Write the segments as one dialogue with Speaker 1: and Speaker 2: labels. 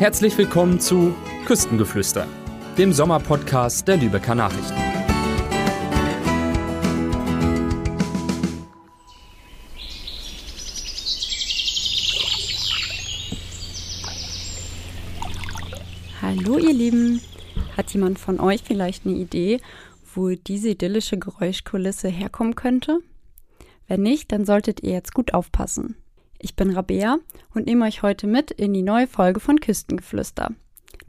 Speaker 1: Herzlich willkommen zu Küstengeflüster, dem Sommerpodcast der Lübecker Nachrichten.
Speaker 2: Hallo ihr Lieben, hat jemand von euch vielleicht eine Idee, wo diese idyllische Geräuschkulisse herkommen könnte? Wenn nicht, dann solltet ihr jetzt gut aufpassen. Ich bin Rabea und nehme euch heute mit in die neue Folge von Küstengeflüster.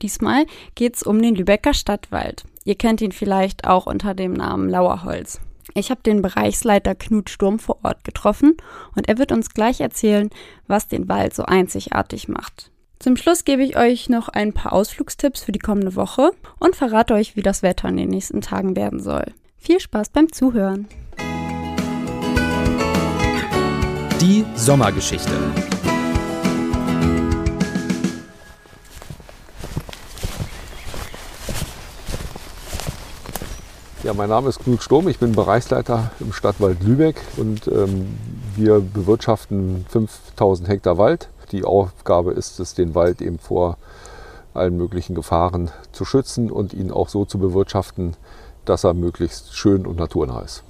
Speaker 2: Diesmal geht es um den Lübecker Stadtwald. Ihr kennt ihn vielleicht auch unter dem Namen Lauerholz. Ich habe den Bereichsleiter Knut Sturm vor Ort getroffen und er wird uns gleich erzählen, was den Wald so einzigartig macht. Zum Schluss gebe ich euch noch ein paar Ausflugstipps für die kommende Woche und verrate euch, wie das Wetter in den nächsten Tagen werden soll. Viel Spaß beim Zuhören!
Speaker 1: Die Sommergeschichte.
Speaker 3: Ja, mein Name ist Knut Sturm, ich bin Bereichsleiter im Stadtwald Lübeck und ähm, wir bewirtschaften 5000 Hektar Wald. Die Aufgabe ist es, den Wald eben vor allen möglichen Gefahren zu schützen und ihn auch so zu bewirtschaften, dass er möglichst schön und naturnah ist.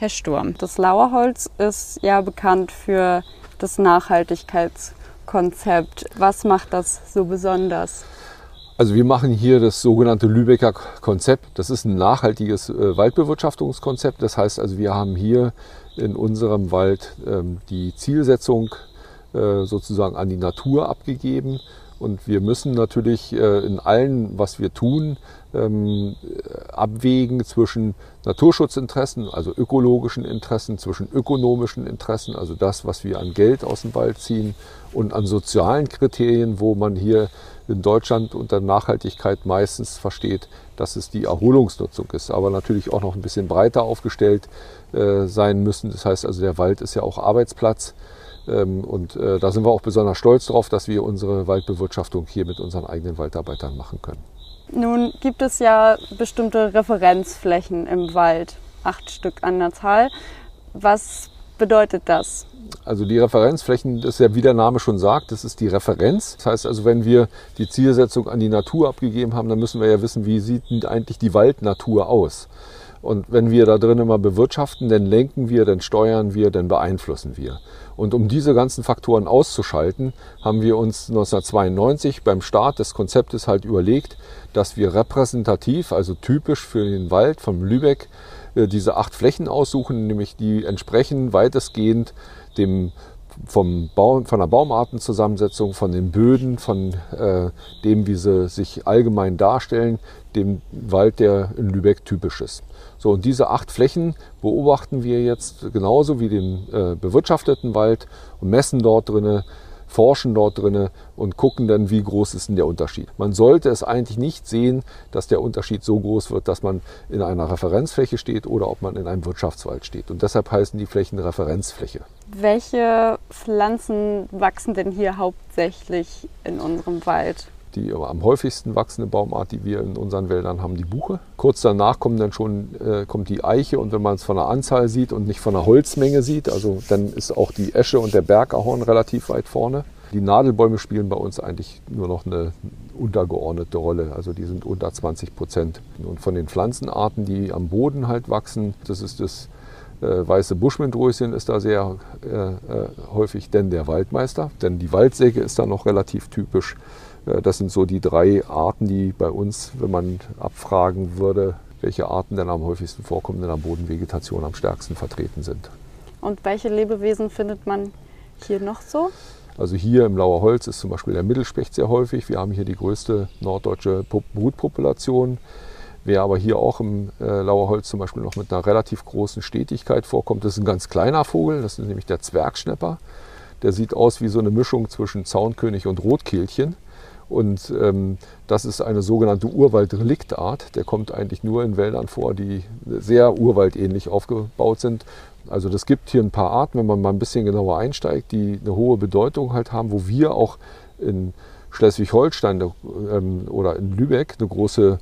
Speaker 2: Herr Sturm, das Lauerholz ist ja bekannt für das Nachhaltigkeitskonzept. Was macht das so besonders?
Speaker 3: Also wir machen hier das sogenannte Lübecker Konzept. Das ist ein nachhaltiges äh, Waldbewirtschaftungskonzept. Das heißt also, wir haben hier in unserem Wald ähm, die Zielsetzung äh, sozusagen an die Natur abgegeben. Und wir müssen natürlich äh, in allem, was wir tun, ähm, abwägen zwischen Naturschutzinteressen, also ökologischen Interessen, zwischen ökonomischen Interessen, also das, was wir an Geld aus dem Wald ziehen, und an sozialen Kriterien, wo man hier in Deutschland unter Nachhaltigkeit meistens versteht, dass es die Erholungsnutzung ist, aber natürlich auch noch ein bisschen breiter aufgestellt äh, sein müssen. Das heißt also, der Wald ist ja auch Arbeitsplatz. Ähm, und äh, da sind wir auch besonders stolz drauf, dass wir unsere Waldbewirtschaftung hier mit unseren eigenen Waldarbeitern machen können.
Speaker 2: Nun gibt es ja bestimmte Referenzflächen im Wald, acht Stück an der Zahl. Was bedeutet das?
Speaker 3: Also die Referenzflächen, das ist ja wie der Name schon sagt, das ist die Referenz. Das heißt also, wenn wir die Zielsetzung an die Natur abgegeben haben, dann müssen wir ja wissen, wie sieht denn eigentlich die Waldnatur aus. Und wenn wir da drin immer bewirtschaften, dann lenken wir, dann steuern wir, dann beeinflussen wir. Und um diese ganzen Faktoren auszuschalten, haben wir uns 1992 beim Start des Konzeptes halt überlegt, dass wir repräsentativ, also typisch für den Wald von Lübeck, äh, diese acht Flächen aussuchen, nämlich die entsprechen weitestgehend dem vom Baum, von der Baumartenzusammensetzung, von den Böden, von äh, dem, wie sie sich allgemein darstellen, dem Wald, der in Lübeck typisch ist. So, und diese acht Flächen beobachten wir jetzt genauso wie den äh, bewirtschafteten Wald und messen dort drinnen, forschen dort drinnen und gucken dann, wie groß ist denn der Unterschied. Man sollte es eigentlich nicht sehen, dass der Unterschied so groß wird, dass man in einer Referenzfläche steht oder ob man in einem Wirtschaftswald steht. Und deshalb heißen die Flächen Referenzfläche.
Speaker 2: Welche Pflanzen wachsen denn hier hauptsächlich in unserem Wald?
Speaker 3: Die am häufigsten wachsende Baumart, die wir in unseren Wäldern haben, die Buche. Kurz danach kommt dann schon äh, kommt die Eiche und wenn man es von der Anzahl sieht und nicht von der Holzmenge sieht, also dann ist auch die Esche und der Bergahorn relativ weit vorne. Die Nadelbäume spielen bei uns eigentlich nur noch eine untergeordnete Rolle. Also die sind unter 20 Prozent. Und von den Pflanzenarten, die am Boden halt wachsen, das ist das weiße Buschmintdröschen ist da sehr äh, äh, häufig, denn der Waldmeister. Denn die Waldsäge ist da noch relativ typisch. Äh, das sind so die drei Arten, die bei uns, wenn man abfragen würde, welche Arten denn am häufigsten vorkommen, in der Bodenvegetation am stärksten vertreten sind.
Speaker 2: Und welche Lebewesen findet man hier noch so?
Speaker 3: Also hier im Lauer Holz ist zum Beispiel der Mittelspecht sehr häufig. Wir haben hier die größte norddeutsche Brutpopulation. Wer aber hier auch im äh, Lauerholz zum Beispiel noch mit einer relativ großen Stetigkeit vorkommt, das ist ein ganz kleiner Vogel, das ist nämlich der Zwergschnepper. Der sieht aus wie so eine Mischung zwischen Zaunkönig und Rotkehlchen. Und ähm, das ist eine sogenannte Urwaldreliktart. Der kommt eigentlich nur in Wäldern vor, die sehr urwaldähnlich aufgebaut sind. Also das gibt hier ein paar Arten, wenn man mal ein bisschen genauer einsteigt, die eine hohe Bedeutung halt haben, wo wir auch in Schleswig-Holstein ähm, oder in Lübeck eine große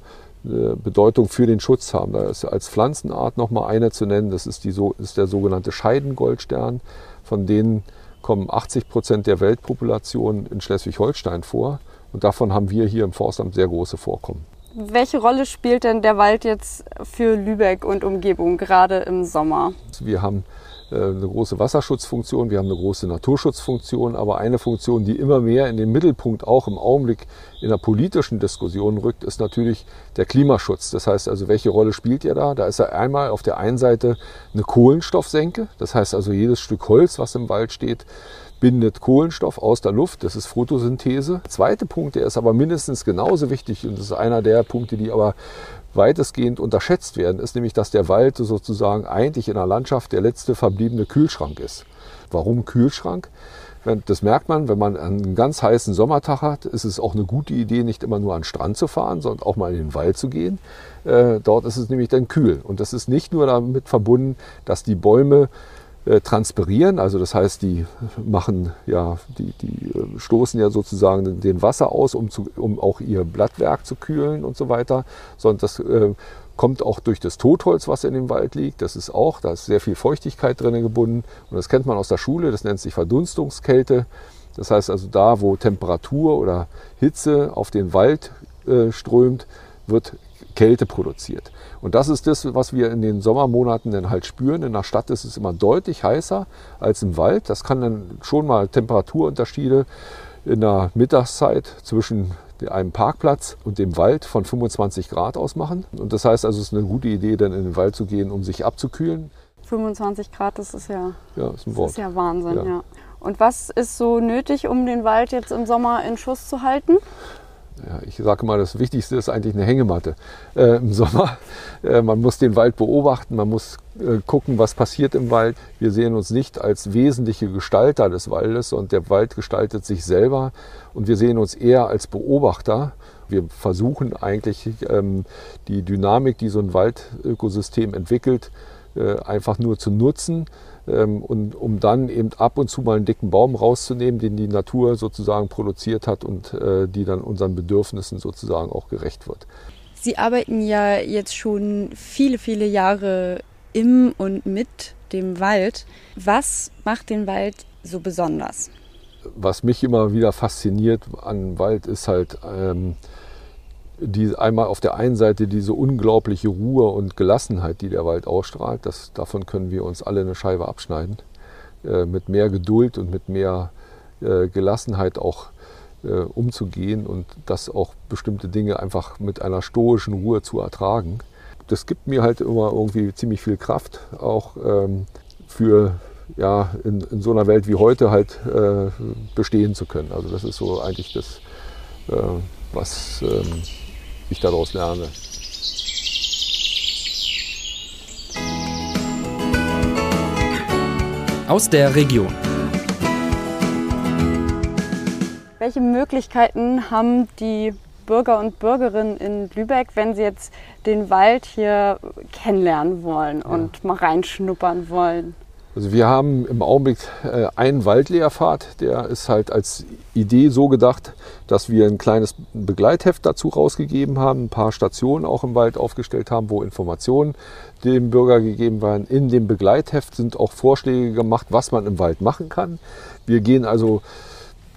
Speaker 3: Bedeutung für den Schutz haben. Da ist als Pflanzenart nochmal eine zu nennen, das ist, die, ist der sogenannte Scheidengoldstern. Von denen kommen 80 Prozent der Weltpopulation in Schleswig-Holstein vor. Und davon haben wir hier im Forstamt sehr große Vorkommen.
Speaker 2: Welche Rolle spielt denn der Wald jetzt für Lübeck und Umgebung, gerade im Sommer?
Speaker 3: Wir haben äh, eine große Wasserschutzfunktion, wir haben eine große Naturschutzfunktion, aber eine Funktion, die immer mehr in den Mittelpunkt auch im Augenblick in der politischen Diskussion rückt, ist natürlich der Klimaschutz. Das heißt also, welche Rolle spielt ihr da? Da ist ja einmal auf der einen Seite eine Kohlenstoffsenke, das heißt also jedes Stück Holz, was im Wald steht, bindet Kohlenstoff aus der Luft. Das ist Photosynthese. Der zweite Punkt, der ist aber mindestens genauso wichtig und das ist einer der Punkte, die aber weitestgehend unterschätzt werden, ist nämlich, dass der Wald sozusagen eigentlich in der Landschaft der letzte verbliebene Kühlschrank ist. Warum Kühlschrank? Das merkt man, wenn man einen ganz heißen Sommertag hat, ist es auch eine gute Idee, nicht immer nur an den Strand zu fahren, sondern auch mal in den Wald zu gehen. Äh, dort ist es nämlich dann kühl. Und das ist nicht nur damit verbunden, dass die Bäume äh, transpirieren. Also das heißt, die machen ja, die, die äh, stoßen ja sozusagen den Wasser aus, um, zu, um auch ihr Blattwerk zu kühlen und so weiter. Sondern das äh, kommt auch durch das Totholz, was in dem Wald liegt. Das ist auch, da ist sehr viel Feuchtigkeit drin gebunden. Und das kennt man aus der Schule, das nennt sich Verdunstungskälte. Das heißt also da, wo Temperatur oder Hitze auf den Wald äh, strömt, wird Kälte produziert. Und das ist das, was wir in den Sommermonaten dann halt spüren. In der Stadt ist es immer deutlich heißer als im Wald. Das kann dann schon mal Temperaturunterschiede in der Mittagszeit zwischen einem Parkplatz und dem Wald von 25 Grad ausmachen. Und das heißt also, es ist eine gute Idee, dann in den Wald zu gehen, um sich abzukühlen.
Speaker 2: 25 Grad, das ist ja,
Speaker 3: ja, ist, Wort.
Speaker 2: ist ja Wahnsinn. Ja. ja. Und was ist so nötig, um den Wald jetzt im Sommer in Schuss zu halten?
Speaker 3: Ja, ich sage mal, das Wichtigste ist eigentlich eine Hängematte äh, im Sommer. Äh, man muss den Wald beobachten, man muss äh, gucken, was passiert im Wald. Wir sehen uns nicht als wesentliche Gestalter des Waldes und der Wald gestaltet sich selber und wir sehen uns eher als Beobachter. Wir versuchen eigentlich ähm, die Dynamik, die so ein Waldökosystem entwickelt, äh, einfach nur zu nutzen und um dann eben ab und zu mal einen dicken Baum rauszunehmen, den die Natur sozusagen produziert hat und äh, die dann unseren Bedürfnissen sozusagen auch gerecht wird.
Speaker 2: Sie arbeiten ja jetzt schon viele, viele Jahre im und mit dem Wald. Was macht den Wald so besonders?
Speaker 3: Was mich immer wieder fasziniert an Wald ist halt ähm, die einmal auf der einen Seite diese unglaubliche Ruhe und Gelassenheit, die der Wald ausstrahlt, das, davon können wir uns alle eine Scheibe abschneiden. Äh, mit mehr Geduld und mit mehr äh, Gelassenheit auch äh, umzugehen und das auch bestimmte Dinge einfach mit einer stoischen Ruhe zu ertragen. Das gibt mir halt immer irgendwie ziemlich viel Kraft, auch ähm, für ja, in, in, so einer Welt wie heute halt äh, bestehen zu können. Also das ist so eigentlich das, äh, was ähm, ich daraus lerne.
Speaker 1: Aus der Region.
Speaker 2: Welche Möglichkeiten haben die Bürger und Bürgerinnen in Lübeck, wenn sie jetzt den Wald hier kennenlernen wollen und ja. mal reinschnuppern wollen?
Speaker 3: Also wir haben im Augenblick äh, einen Waldlehrpfad, der ist halt als Idee so gedacht, dass wir ein kleines Begleitheft dazu rausgegeben haben, ein paar Stationen auch im Wald aufgestellt haben, wo Informationen dem Bürger gegeben werden. In dem Begleitheft sind auch Vorschläge gemacht, was man im Wald machen kann. Wir gehen also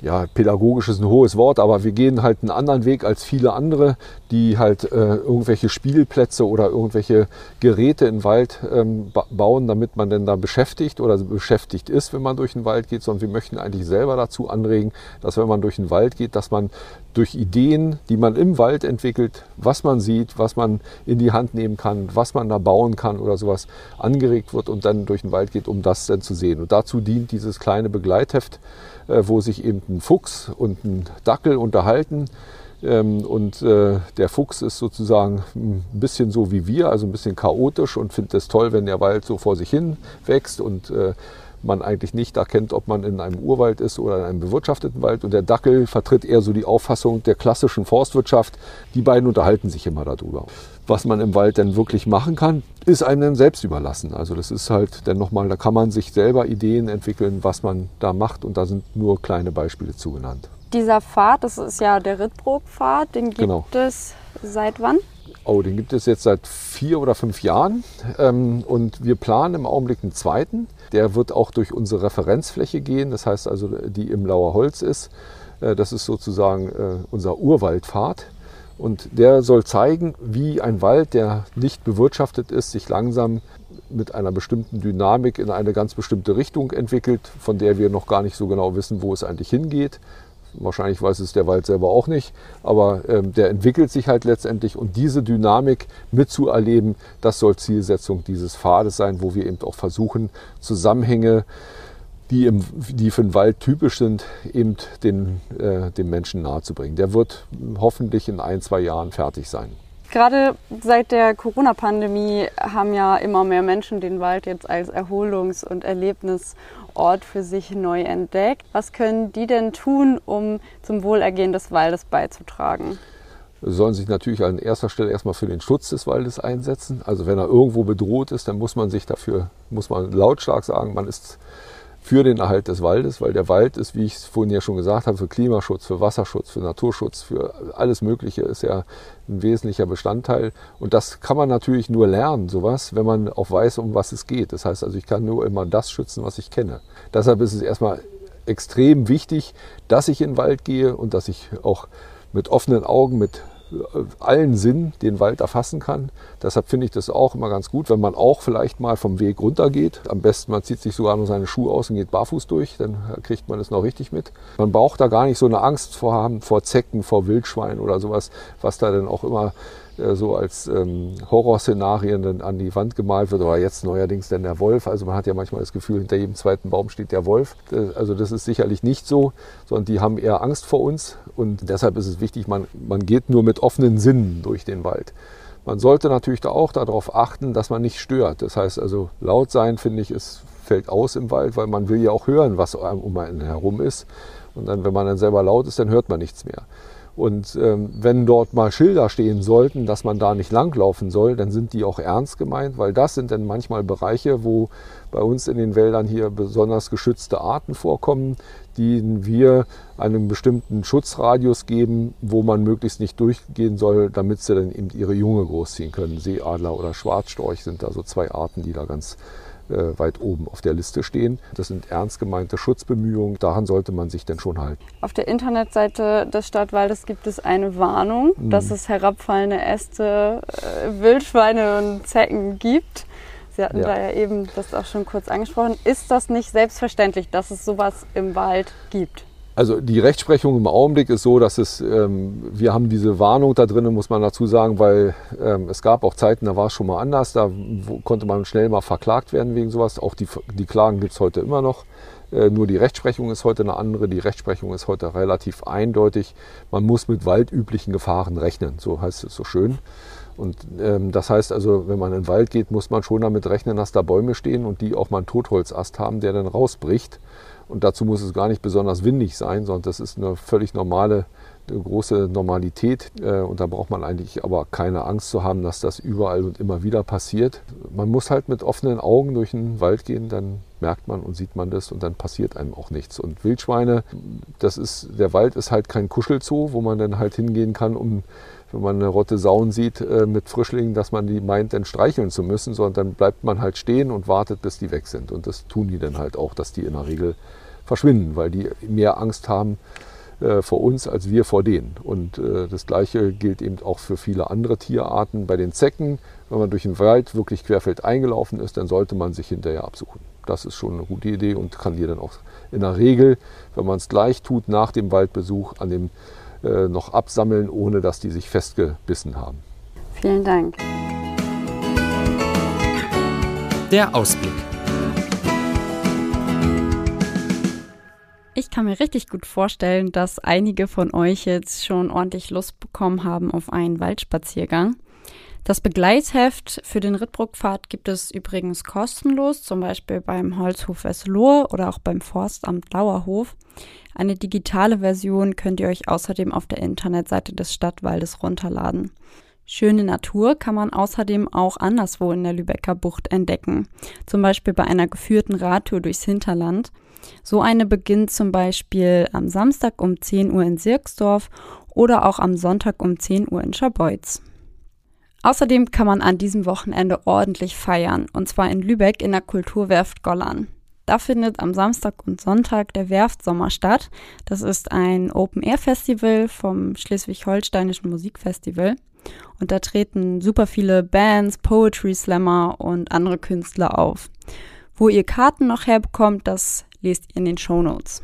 Speaker 3: ja, pädagogisch ist ein hohes Wort, aber wir gehen halt einen anderen Weg als viele andere, die halt äh, irgendwelche Spielplätze oder irgendwelche Geräte im Wald ähm, bauen, damit man denn da beschäftigt oder beschäftigt ist, wenn man durch den Wald geht, sondern wir möchten eigentlich selber dazu anregen, dass wenn man durch den Wald geht, dass man durch Ideen, die man im Wald entwickelt, was man sieht, was man in die Hand nehmen kann, was man da bauen kann oder sowas, angeregt wird und dann durch den Wald geht, um das dann zu sehen. Und dazu dient dieses kleine Begleitheft, wo sich eben ein Fuchs und ein Dackel unterhalten. Ähm, und äh, der Fuchs ist sozusagen ein bisschen so wie wir, also ein bisschen chaotisch und findet es toll, wenn der Wald so vor sich hin wächst und äh, man eigentlich nicht erkennt, ob man in einem Urwald ist oder in einem bewirtschafteten Wald. Und der Dackel vertritt eher so die Auffassung der klassischen Forstwirtschaft. Die beiden unterhalten sich immer darüber. Was man im Wald denn wirklich machen kann, ist einem dann selbst überlassen. Also das ist halt dann nochmal, da kann man sich selber Ideen entwickeln, was man da macht. Und da sind nur kleine Beispiele zugenannt.
Speaker 2: Dieser Pfad, das ist ja der Rittbrook-Pfad, den gibt genau. es seit wann?
Speaker 3: Oh, den gibt es jetzt seit vier oder fünf Jahren ähm, und wir planen im Augenblick einen zweiten. Der wird auch durch unsere Referenzfläche gehen, das heißt also, die im Lauer Holz ist. Äh, das ist sozusagen äh, unser Urwaldpfad. Und der soll zeigen, wie ein Wald, der nicht bewirtschaftet ist, sich langsam mit einer bestimmten Dynamik in eine ganz bestimmte Richtung entwickelt, von der wir noch gar nicht so genau wissen, wo es eigentlich hingeht. Wahrscheinlich weiß es der Wald selber auch nicht, aber ähm, der entwickelt sich halt letztendlich und diese Dynamik mitzuerleben, das soll Zielsetzung dieses Pfades sein, wo wir eben auch versuchen, Zusammenhänge die, im, die für den Wald typisch sind, eben den, äh, dem Menschen nahezubringen. Der wird hoffentlich in ein, zwei Jahren fertig sein.
Speaker 2: Gerade seit der Corona-Pandemie haben ja immer mehr Menschen den Wald jetzt als Erholungs- und Erlebnisort für sich neu entdeckt. Was können die denn tun, um zum Wohlergehen des Waldes beizutragen?
Speaker 3: Sollen sich natürlich an erster Stelle erstmal für den Schutz des Waldes einsetzen. Also wenn er irgendwo bedroht ist, dann muss man sich dafür, muss man lautstark sagen, man ist für den Erhalt des Waldes, weil der Wald ist, wie ich es vorhin ja schon gesagt habe, für Klimaschutz, für Wasserschutz, für Naturschutz, für alles Mögliche ist ja ein wesentlicher Bestandteil. Und das kann man natürlich nur lernen, sowas, wenn man auch weiß, um was es geht. Das heißt also, ich kann nur immer das schützen, was ich kenne. Deshalb ist es erstmal extrem wichtig, dass ich in den Wald gehe und dass ich auch mit offenen Augen, mit allen Sinn den Wald erfassen kann. Deshalb finde ich das auch immer ganz gut, wenn man auch vielleicht mal vom Weg runter geht. Am besten, man zieht sich sogar nur seine Schuhe aus und geht barfuß durch, dann kriegt man es noch richtig mit. Man braucht da gar nicht so eine Angst vor haben, vor Zecken, vor Wildschweinen oder sowas, was da dann auch immer so als ähm, Horrorszenarien an die Wand gemalt wird. Oder jetzt neuerdings denn der Wolf. Also man hat ja manchmal das Gefühl, hinter jedem zweiten Baum steht der Wolf. Äh, also das ist sicherlich nicht so, sondern die haben eher Angst vor uns. Und deshalb ist es wichtig, man, man geht nur mit offenen Sinnen durch den Wald. Man sollte natürlich da auch darauf achten, dass man nicht stört. Das heißt also, laut sein, finde ich, ist, fällt aus im Wald, weil man will ja auch hören, was um einen herum ist. Und dann, wenn man dann selber laut ist, dann hört man nichts mehr. Und ähm, wenn dort mal Schilder stehen sollten, dass man da nicht langlaufen soll, dann sind die auch ernst gemeint, weil das sind dann manchmal Bereiche, wo bei uns in den Wäldern hier besonders geschützte Arten vorkommen, denen wir einen bestimmten Schutzradius geben, wo man möglichst nicht durchgehen soll, damit sie dann eben ihre Junge großziehen können. Seeadler oder Schwarzstorch sind da so zwei Arten, die da ganz äh, weit oben auf der Liste stehen. Das sind ernst gemeinte Schutzbemühungen. Daran sollte man sich denn schon halten.
Speaker 2: Auf der Internetseite des Stadtwaldes gibt es eine Warnung, mhm. dass es herabfallende Äste, äh, Wildschweine und Zecken gibt. Sie hatten ja. da ja eben das auch schon kurz angesprochen. Ist das nicht selbstverständlich, dass es sowas im Wald gibt?
Speaker 3: Also die Rechtsprechung im Augenblick ist so, dass es, ähm, wir haben diese Warnung da drin, muss man dazu sagen, weil ähm, es gab auch Zeiten, da war es schon mal anders, da konnte man schnell mal verklagt werden wegen sowas. Auch die, die Klagen gibt es heute immer noch. Äh, nur die Rechtsprechung ist heute eine andere. Die Rechtsprechung ist heute relativ eindeutig. Man muss mit waldüblichen Gefahren rechnen, so heißt es so schön. Und ähm, das heißt also, wenn man in den Wald geht, muss man schon damit rechnen, dass da Bäume stehen und die auch mal einen Totholzast haben, der dann rausbricht. Und dazu muss es gar nicht besonders windig sein, sondern das ist eine völlig normale, große Normalität. Äh, und da braucht man eigentlich aber keine Angst zu haben, dass das überall und immer wieder passiert. Man muss halt mit offenen Augen durch den Wald gehen, dann merkt man und sieht man das und dann passiert einem auch nichts. Und Wildschweine, das ist, der Wald ist halt kein Kuschelzoo, wo man dann halt hingehen kann, um wenn man eine Rotte Sauen sieht äh, mit Frischlingen, dass man die meint, dann streicheln zu müssen, sondern dann bleibt man halt stehen und wartet, bis die weg sind. Und das tun die dann halt auch, dass die in der Regel verschwinden, weil die mehr Angst haben äh, vor uns als wir vor denen. Und äh, das Gleiche gilt eben auch für viele andere Tierarten. Bei den Zecken, wenn man durch den Wald wirklich querfeld eingelaufen ist, dann sollte man sich hinterher absuchen. Das ist schon eine gute Idee und kann dir dann auch in der Regel, wenn man es gleich tut, nach dem Waldbesuch an dem äh, noch absammeln, ohne dass die sich festgebissen haben.
Speaker 2: Vielen Dank.
Speaker 1: Der Ausblick.
Speaker 2: Ich kann mir richtig gut vorstellen, dass einige von euch jetzt schon ordentlich Lust bekommen haben auf einen Waldspaziergang. Das Begleitheft für den Rittbruckpfad gibt es übrigens kostenlos, zum Beispiel beim Holzhof Wesselohr oder auch beim Forstamt Lauerhof. Eine digitale Version könnt ihr euch außerdem auf der Internetseite des Stadtwaldes runterladen. Schöne Natur kann man außerdem auch anderswo in der Lübecker Bucht entdecken, zum Beispiel bei einer geführten Radtour durchs Hinterland. So eine beginnt zum Beispiel am Samstag um 10 Uhr in Sirksdorf oder auch am Sonntag um 10 Uhr in Scharbeutz. Außerdem kann man an diesem Wochenende ordentlich feiern, und zwar in Lübeck in der Kulturwerft Gollern. Da findet am Samstag und Sonntag der Werftsommer statt. Das ist ein Open-Air-Festival vom Schleswig-Holsteinischen Musikfestival. Und da treten super viele Bands, Poetry Slammer und andere Künstler auf. Wo ihr Karten noch herbekommt, das lest ihr in den Show Notes.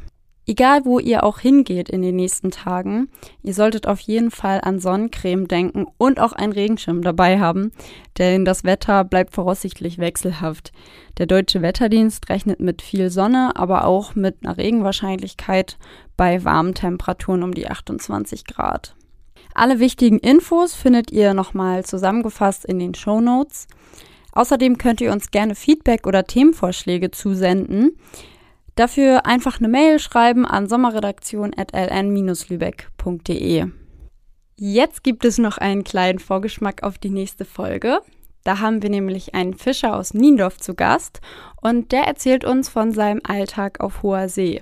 Speaker 2: Egal, wo ihr auch hingeht in den nächsten Tagen, ihr solltet auf jeden Fall an Sonnencreme denken und auch einen Regenschirm dabei haben, denn das Wetter bleibt voraussichtlich wechselhaft. Der deutsche Wetterdienst rechnet mit viel Sonne, aber auch mit einer Regenwahrscheinlichkeit bei warmen Temperaturen um die 28 Grad. Alle wichtigen Infos findet ihr nochmal zusammengefasst in den Show Notes. Außerdem könnt ihr uns gerne Feedback oder Themenvorschläge zusenden. Dafür einfach eine Mail schreiben an sommerredaktion.ln-lübeck.de. Jetzt gibt es noch einen kleinen Vorgeschmack auf die nächste Folge. Da haben wir nämlich einen Fischer aus Niendorf zu Gast und der erzählt uns von seinem Alltag auf hoher See.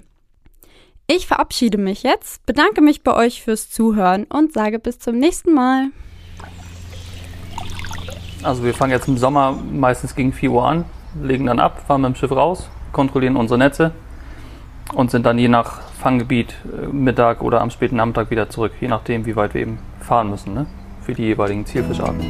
Speaker 2: Ich verabschiede mich jetzt, bedanke mich bei euch fürs Zuhören und sage bis zum nächsten Mal.
Speaker 4: Also wir fangen jetzt im Sommer meistens gegen 4 Uhr an, legen dann ab, fahren mit dem Schiff raus, kontrollieren unsere Netze und sind dann je nach Fanggebiet äh, Mittag oder am späten Nachmittag wieder zurück, je nachdem, wie weit wir eben fahren müssen ne? für die jeweiligen Zielfischarten.